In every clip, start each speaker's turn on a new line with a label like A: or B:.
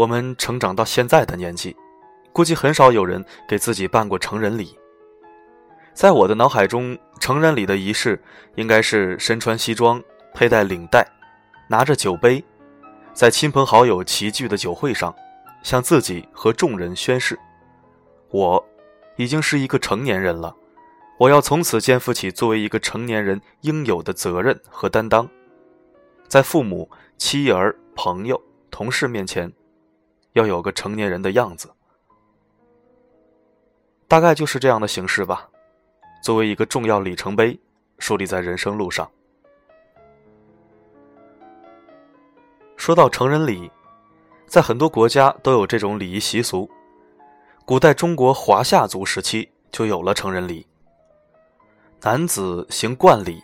A: 我们成长到现在的年纪，估计很少有人给自己办过成人礼。在我的脑海中，成人礼的仪式应该是身穿西装、佩戴领带、拿着酒杯，在亲朋好友齐聚的酒会上，向自己和众人宣誓：我已经是一个成年人了，我要从此肩负起作为一个成年人应有的责任和担当，在父母、妻儿、朋友、同事面前。要有个成年人的样子，大概就是这样的形式吧。作为一个重要里程碑，树立在人生路上。说到成人礼，在很多国家都有这种礼仪习俗。古代中国华夏族时期就有了成人礼。男子行冠礼，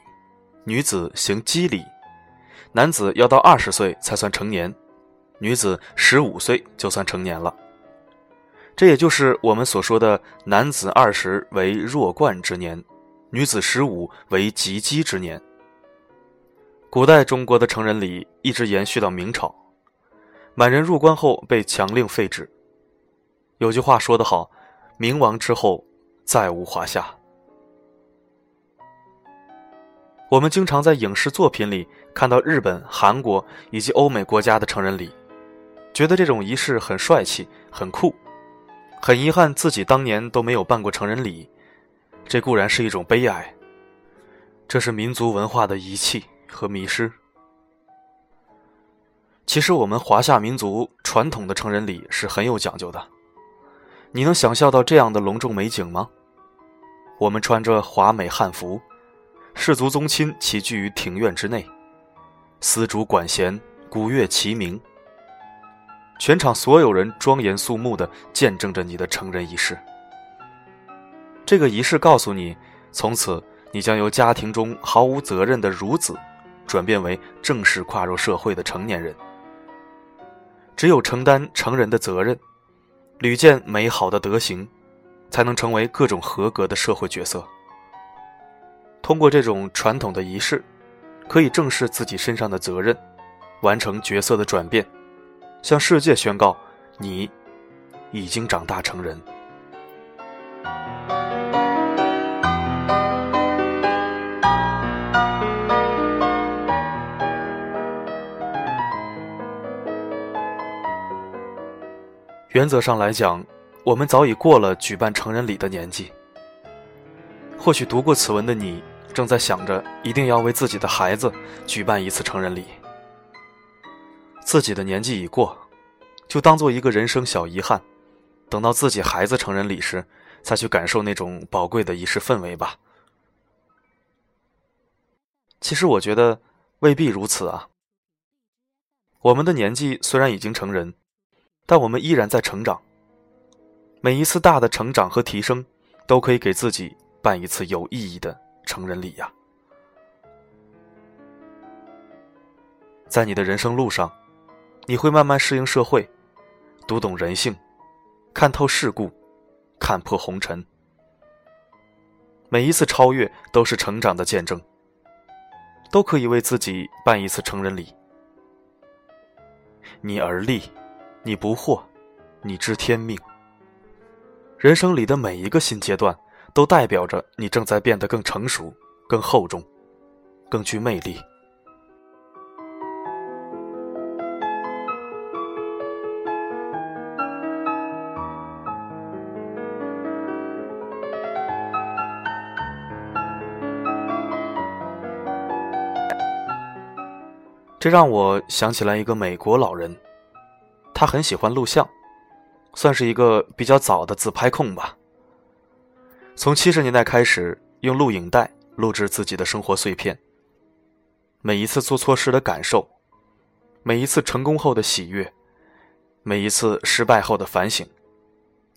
A: 女子行笄礼。男子要到二十岁才算成年。女子十五岁就算成年了，这也就是我们所说的男子二十为弱冠之年，女子十五为及笄之年。古代中国的成人礼一直延续到明朝，满人入关后被强令废止。有句话说得好：“明亡之后，再无华夏。”我们经常在影视作品里看到日本、韩国以及欧美国家的成人礼。觉得这种仪式很帅气、很酷，很遗憾自己当年都没有办过成人礼，这固然是一种悲哀。这是民族文化的遗弃和迷失。其实我们华夏民族传统的成人礼是很有讲究的，你能想象到这样的隆重美景吗？我们穿着华美汉服，士族宗亲齐聚于庭院之内，丝竹管弦，鼓乐齐鸣。全场所有人庄严肃穆地见证着你的成人仪式。这个仪式告诉你，从此你将由家庭中毫无责任的孺子，转变为正式跨入社会的成年人。只有承担成人的责任，屡见美好的德行，才能成为各种合格的社会角色。通过这种传统的仪式，可以正视自己身上的责任，完成角色的转变。向世界宣告，你已经长大成人。原则上来讲，我们早已过了举办成人礼的年纪。或许读过此文的你，正在想着一定要为自己的孩子举办一次成人礼。自己的年纪已过，就当做一个人生小遗憾，等到自己孩子成人礼时，再去感受那种宝贵的仪式氛围吧。其实我觉得未必如此啊。我们的年纪虽然已经成人，但我们依然在成长。每一次大的成长和提升，都可以给自己办一次有意义的成人礼呀。在你的人生路上。你会慢慢适应社会，读懂人性，看透世故，看破红尘。每一次超越都是成长的见证，都可以为自己办一次成人礼。你而立，你不惑，你知天命。人生里的每一个新阶段，都代表着你正在变得更成熟、更厚重、更具魅力。这让我想起来一个美国老人，他很喜欢录像，算是一个比较早的自拍控吧。从七十年代开始，用录影带录制自己的生活碎片。每一次做错事的感受，每一次成功后的喜悦，每一次失败后的反省，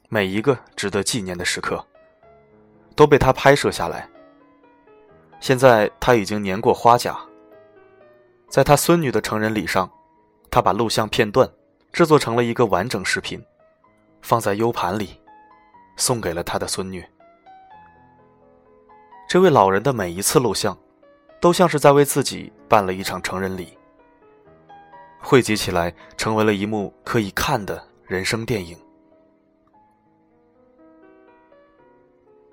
A: 每一个值得纪念的时刻，都被他拍摄下来。现在他已经年过花甲，在他孙女的成人礼上，他把录像片段制作成了一个完整视频，放在 U 盘里，送给了他的孙女。这位老人的每一次录像，都像是在为自己办了一场成人礼，汇集起来成为了一幕可以看的人生电影。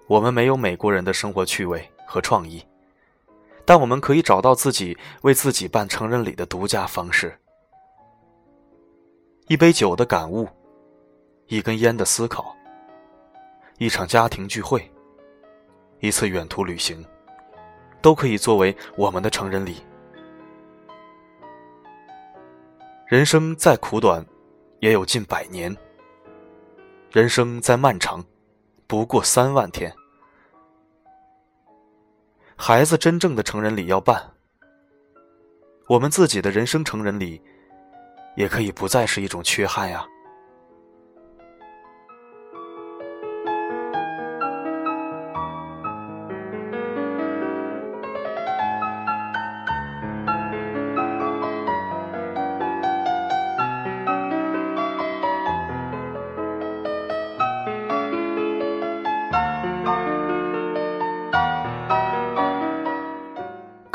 A: 我们没有美国人的生活趣味和创意。但我们可以找到自己为自己办成人礼的独家方式：一杯酒的感悟，一根烟的思考，一场家庭聚会，一次远途旅行，都可以作为我们的成人礼。人生再苦短，也有近百年；人生再漫长，不过三万天。孩子真正的成人礼要办，我们自己的人生成人礼，也可以不再是一种缺憾呀。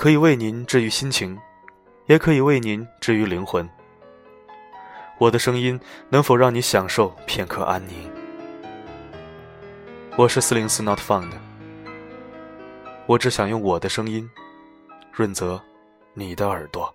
A: 可以为您治愈心情，也可以为您治愈灵魂。我的声音能否让你享受片刻安宁？我是四零四 Not Found，我只想用我的声音润泽你的耳朵。